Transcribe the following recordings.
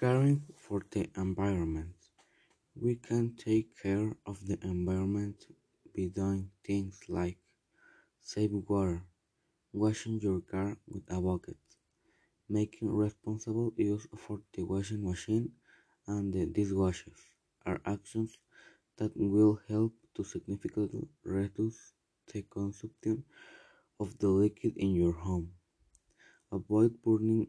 Caring for the environment. We can take care of the environment by doing things like save water, washing your car with a bucket, making responsible use for the washing machine and the dishwashers are actions that will help to significantly reduce the consumption of the liquid in your home. Avoid burning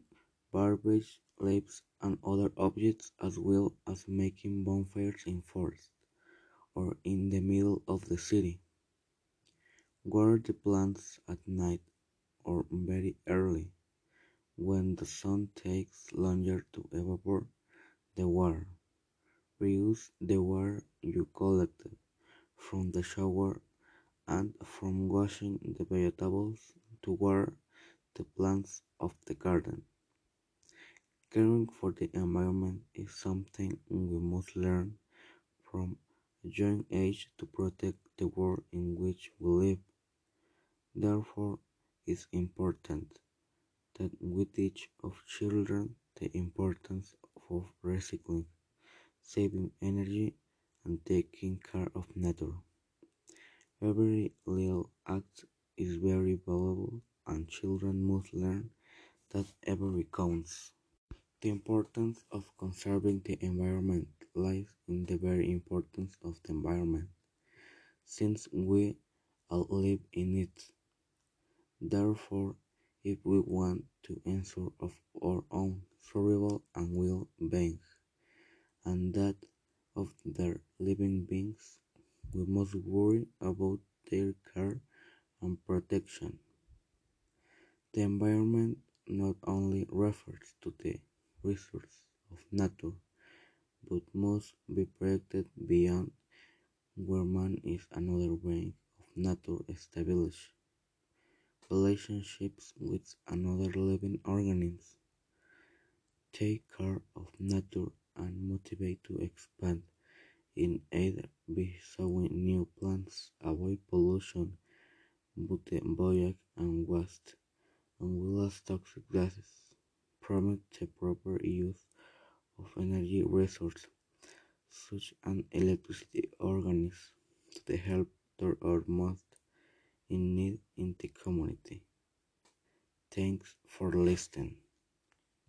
garbage, leaves, and other objects as well as making bonfires in forests or in the middle of the city. Water the plants at night or very early when the sun takes longer to evaporate the water. Reuse the water you collected from the shower and from washing the vegetables to water the plants of the garden. Caring for the environment is something we must learn from a young age to protect the world in which we live. Therefore, it is important that we teach our children the importance of recycling, saving energy, and taking care of nature. Every little act is very valuable, and children must learn that every counts. The importance of conserving the environment lies in the very importance of the environment, since we all live in it. Therefore, if we want to ensure of our own survival and well-being, and that of their living beings, we must worry about their care and protection. The environment not only refers to the resources of nature, but must be protected beyond where man is another way of nature established. Relationships with another living organisms, take care of nature and motivate to expand in either by sowing new plants, avoid pollution, but the voyage and waste, and will as toxic gases, promote the proper use of energy resources such as electricity organisms to help those are most in need in the community. Thanks for listening.